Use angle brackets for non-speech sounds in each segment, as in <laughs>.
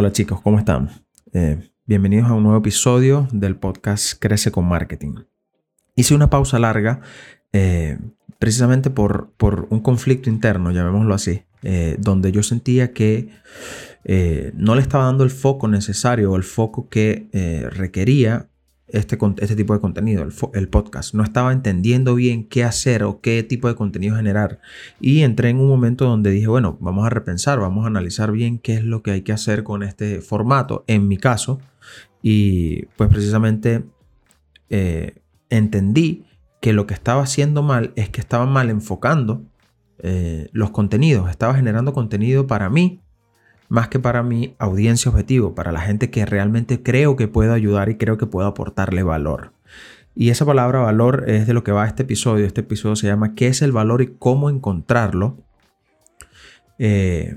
Hola chicos, ¿cómo están? Eh, bienvenidos a un nuevo episodio del podcast Crece con Marketing. Hice una pausa larga eh, precisamente por, por, un conflicto interno, llamémoslo así, eh, donde yo sentía que no le estaba dando el foco necesario o el foco que requería este, este tipo de contenido, el, podcast. No estaba entendiendo bien qué hacer o qué tipo de contenido generar. Y entré en un momento donde dije, bueno, vamos a repensar, vamos a analizar bien qué es lo que hay que hacer con este formato, en mi caso. Y pues precisamente eh, entendí que lo que estaba haciendo mal es que estaba mal enfocando eh, los contenidos. Estaba generando contenido para mí más que para mi audiencia objetivo, para la gente que realmente creo que puedo ayudar y creo que puedo aportarle valor. Y esa palabra valor es de lo que va este episodio. Este episodio se llama ¿Qué es el valor y cómo encontrarlo? Eh,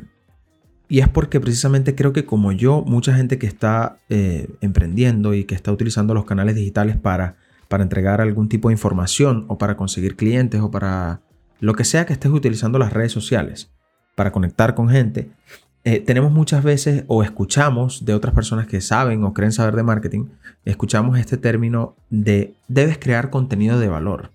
y es porque precisamente creo que como yo, mucha gente que está eh, emprendiendo y que está utilizando los canales digitales para, para entregar algún tipo de información o para conseguir clientes o para lo que sea que estés utilizando las redes sociales para conectar con gente, eh, tenemos muchas veces o escuchamos de otras personas que saben o creen saber de marketing, escuchamos este término de debes crear contenido de valor.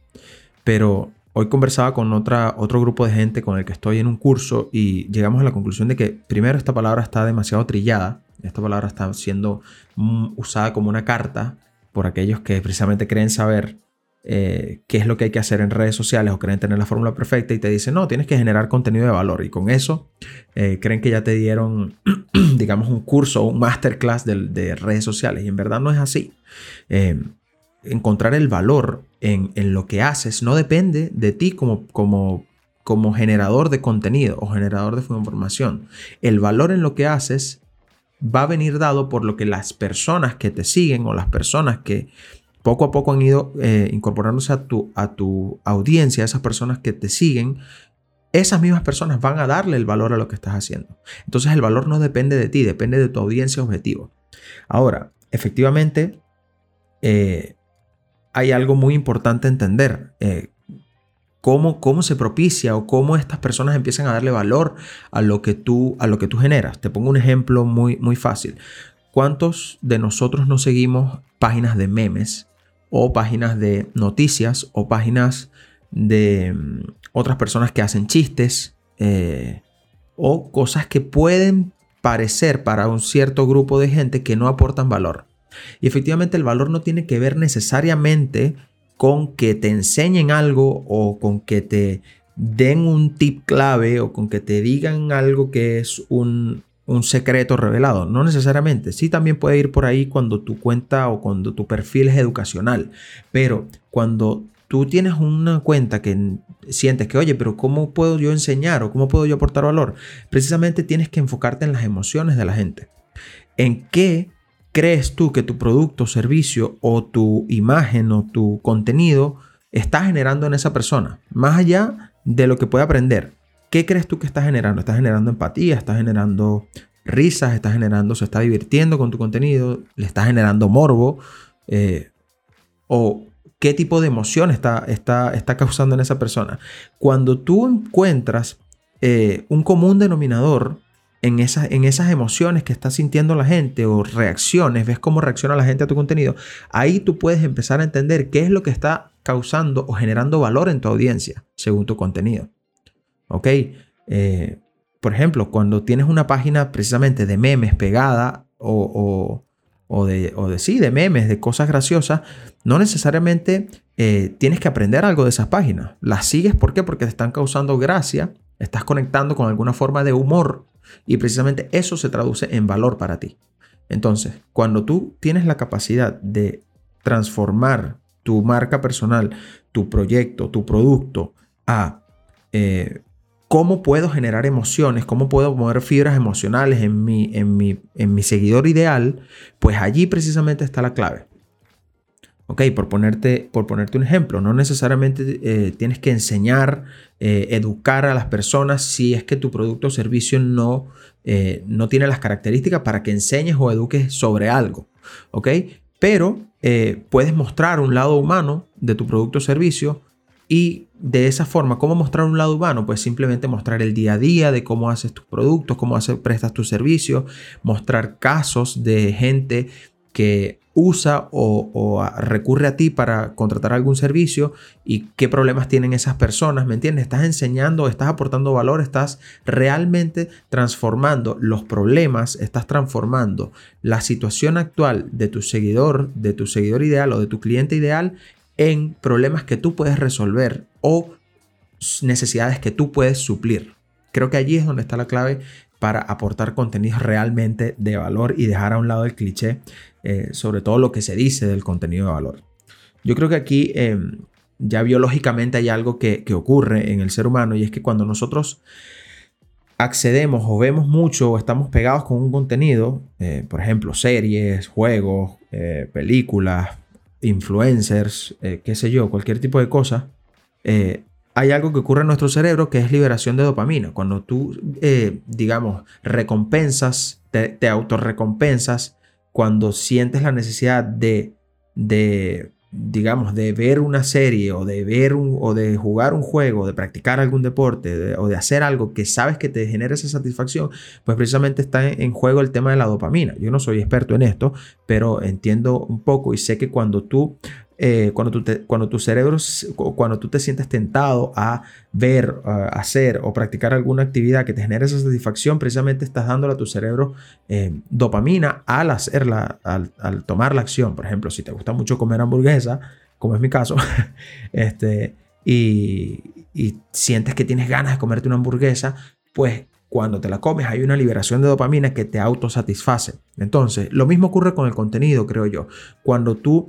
Pero hoy conversaba con otra, otro grupo de gente con el que estoy en un curso y llegamos a la conclusión de que primero esta palabra está demasiado trillada, esta palabra está siendo mm, usada como una carta por aquellos que precisamente creen saber eh, qué es lo que hay que hacer en redes sociales o creen tener la fórmula perfecta y te dicen, no, tienes que generar contenido de valor. Y con eso eh, creen que ya te dieron, <clears throat> digamos, un curso o un masterclass de, redes sociales. Y en verdad no es así. Eh, encontrar el valor en, lo que haces no depende de ti como, como, como generador de contenido o generador de información. El valor en lo que haces va a venir dado por lo que las personas que te siguen o las personas que poco a poco han ido eh, incorporándose a tu, a tu audiencia, a esas personas que te siguen, esas mismas personas van a darle el valor a lo que estás haciendo. Entonces el valor no depende de ti, depende de tu audiencia objetivo. Ahora, efectivamente, eh, hay algo muy importante entender. Eh, cómo, cómo, se propicia o cómo estas personas empiezan a darle valor a lo que tú, a lo que tú generas. Te pongo un ejemplo muy, muy fácil. ¿Cuántos de nosotros no seguimos páginas de memes o páginas de noticias o páginas de mm, otras personas que hacen chistes eh, o cosas que pueden parecer para un cierto grupo de gente que no aportan valor. Y efectivamente el valor no tiene que ver necesariamente con que te enseñen algo o con que te den un tip clave o con que te digan algo que es un, un secreto revelado. No necesariamente. Sí también puede ir por ahí cuando tu cuenta o cuando tu perfil es educacional. Pero cuando tú tienes una cuenta que sientes que, oye, pero ¿cómo puedo yo enseñar o cómo puedo yo aportar valor? Precisamente tienes que enfocarte en las emociones de la gente. ¿En qué crees tú que tu producto, servicio o tu imagen o tu contenido está generando en esa persona? Más allá de lo que puede aprender. ¿Qué crees tú que está generando? ¿Está generando empatía? ¿Está generando risas? ¿Está generando, se está divirtiendo con tu contenido? ¿Le está generando morbo? Eh, ¿O qué tipo de emoción está, está, está causando en esa persona? Cuando tú encuentras eh, un común denominador en esas, en esas emociones que está sintiendo la gente o reacciones, ves cómo reacciona la gente a tu contenido, ahí tú puedes empezar a entender qué es lo que está causando o generando valor en tu audiencia según tu contenido. ¿Ok? Eh, por ejemplo, cuando tienes una página precisamente de memes pegada o, de, de, sí, de memes, de cosas graciosas, no necesariamente eh, tienes que aprender algo de esas páginas. Las sigues. Porque te están causando gracia, estás conectando con alguna forma de humor y precisamente eso se traduce en valor para ti. Entonces, cuando tú tienes la capacidad de transformar tu marca personal, tu proyecto, tu producto a eh, cómo puedo generar emociones, cómo puedo mover fibras emocionales en mi, en mi, en mi seguidor ideal, pues allí precisamente está la clave. Ok, por ponerte, por ponerte un ejemplo, no necesariamente eh, tienes que enseñar, eh, educar a las personas si es que tu producto o servicio no, eh, no tiene las características para que enseñes o eduques sobre algo. Ok, pero puedes mostrar un lado humano de tu producto o servicio Y de esa forma, ¿cómo mostrar un lado humano? Pues simplemente mostrar el día a día de cómo haces tus productos, cómo haces, prestas tus servicios, mostrar casos de gente que usa o, recurre a ti para contratar algún servicio y qué problemas tienen esas personas, ¿me entiendes? Estás enseñando, estás aportando valor, estás realmente transformando los problemas, estás transformando la situación actual de tu seguidor, de tu seguidor ideal o de tu cliente ideal en problemas que tú puedes resolver o necesidades que tú puedes suplir. Creo que allí es donde está la clave para aportar contenido realmente de valor y dejar a un lado el cliché eh, sobre todo lo que se dice del contenido de valor. Yo creo que aquí em, ya biológicamente hay algo que, ocurre en el ser humano y es que cuando nosotros accedemos o vemos mucho o estamos pegados con un contenido, eh, por ejemplo, series, juegos, eh, películas, influencers, qué sé yo, cualquier tipo de cosa, hay algo que ocurre en nuestro cerebro que es liberación de dopamina. Cuando tú, digamos, recompensas, te, autorrecompensas, cuando sientes la necesidad de digamos, de ver una serie o de ver un, o de jugar un juego, de practicar algún deporte o de hacer algo que sabes que te genera esa satisfacción, pues precisamente está en, juego el tema de la dopamina. Yo no soy experto en esto, pero entiendo un poco y sé que cuando tú eh, cuando, tú te, cuando tu cerebro, cuando tú te sientes tentado a ver, hacer o practicar alguna actividad que te genere esa satisfacción, precisamente estás dándole a tu cerebro eh, dopamina al hacerla, al, tomar la acción. Por ejemplo, si te gusta mucho comer hamburguesa, como es mi caso, <laughs> este, y, y sientes que tienes ganas de comerte una hamburguesa, pues cuando te la comes hay una liberación de dopamina que te autosatisface. Entonces, lo mismo ocurre con el contenido, creo yo. Cuando tú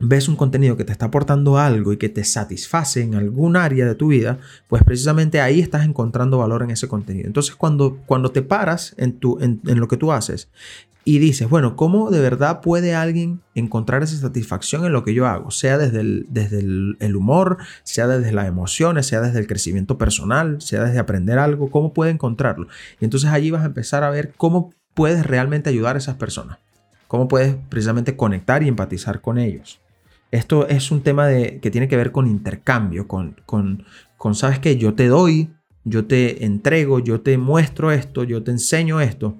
ves un contenido que te está aportando algo y que te satisface en algún área de tu vida, pues precisamente ahí estás encontrando valor en ese contenido. Entonces cuando, cuando te paras en, tu, en, lo que tú haces y dices, bueno, ¿cómo de verdad puede alguien encontrar esa satisfacción en lo que yo hago? Sea desde el, desde el, humor, sea desde las emociones, sea desde el crecimiento personal, sea desde aprender algo, ¿cómo puede encontrarlo? Y entonces allí vas a empezar a ver cómo puedes realmente ayudar a esas personas, cómo puedes precisamente conectar y empatizar con ellos. Esto es un tema de, que tiene que ver con intercambio, con, con, con, ¿sabes qué? Yo te doy, yo te entrego, yo te muestro esto, yo te enseño esto.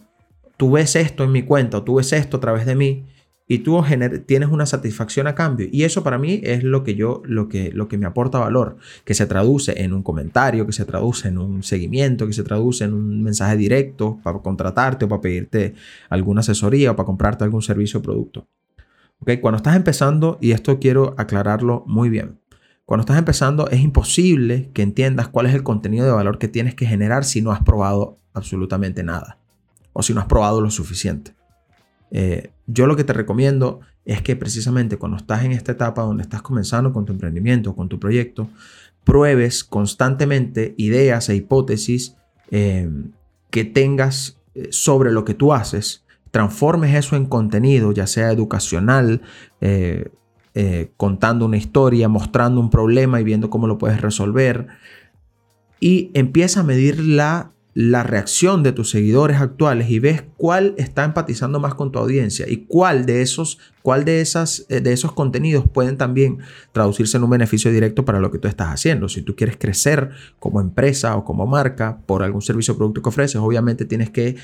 Tú ves esto en mi cuenta o tú ves esto a través de mí y tú tienes una satisfacción a cambio. Y eso para mí es lo que yo, lo que, lo que me aporta valor, que se traduce en un comentario, que se traduce en un seguimiento, que se traduce en un mensaje directo para contratarte o para pedirte alguna asesoría o para comprarte algún servicio o producto. Cuando estás empezando, y esto quiero aclararlo muy bien, cuando estás empezando es imposible que entiendas cuál es el contenido de valor que tienes que generar si no has probado absolutamente nada o si no has probado lo suficiente. Eh, yo lo que te recomiendo es que precisamente cuando estás en esta etapa donde estás comenzando con tu emprendimiento, con tu proyecto, pruebes constantemente ideas e hipótesis eh, que tengas eh, sobre lo que tú haces transformes eso en contenido, ya sea educacional, eh, eh, contando una historia, mostrando un problema y viendo cómo lo puedes resolver. Y empieza a medir la, la reacción de tus seguidores actuales y ves cuál está empatizando más con tu audiencia y cuál de esos, cuál de, esas, eh, de esos contenidos pueden también traducirse en un beneficio directo para lo que tú estás haciendo. Si tú quieres crecer como empresa o como marca por algún servicio o producto que ofreces, obviamente tienes que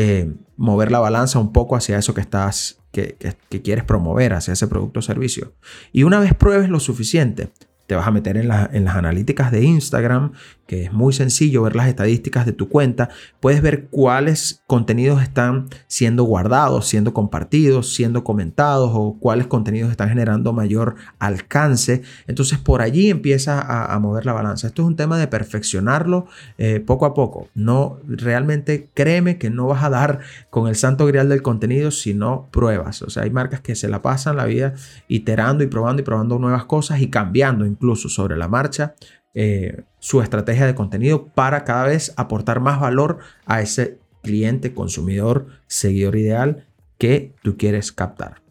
eh, mover la balanza un poco hacia eso que estás, que, que, quieres promover, hacia ese producto o servicio. Y una vez pruebes lo suficiente, te vas a meter en, en, las analíticas de Instagram, que es muy sencillo ver las estadísticas de tu cuenta. Puedes ver cuáles contenidos están siendo guardados, siendo compartidos, siendo comentados o cuáles contenidos están generando mayor alcance. Entonces por allí empieza a, mover la balanza. Esto es un tema de perfeccionarlo eh, poco a poco. No realmente créeme que no vas a dar con el santo grial del contenido si no pruebas. O sea, hay marcas que se la pasan la vida iterando y probando y probando nuevas cosas y cambiando incluso sobre la marcha eh, su estrategia de contenido para cada vez aportar más valor a ese cliente, consumidor, seguidor ideal que tú quieres captar.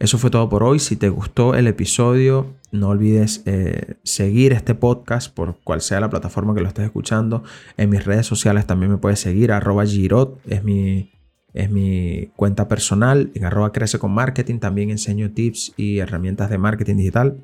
Eso fue todo por hoy. Si te gustó el episodio, no olvides eh, seguir este podcast por cual sea la plataforma que lo estés escuchando. En mis redes sociales también me puedes seguir. Arroba Girot es mi, es mi cuenta personal. En arroba crece con marketing también enseño tips y herramientas de marketing digital.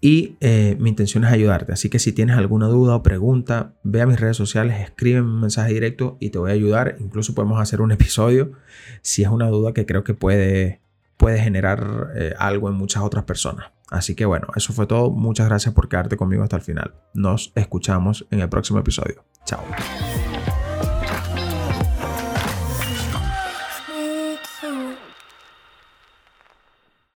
Y eh, mi intención es ayudarte. Así que si tienes alguna duda o pregunta, ve a mis redes sociales, escríbeme un mensaje directo y te voy a ayudar. Incluso podemos hacer un episodio si es una duda que creo que puede, puede generar eh, algo en muchas otras personas. Así que bueno, eso fue todo. Muchas gracias por quedarte conmigo hasta el final. Nos escuchamos en el próximo episodio. Chao.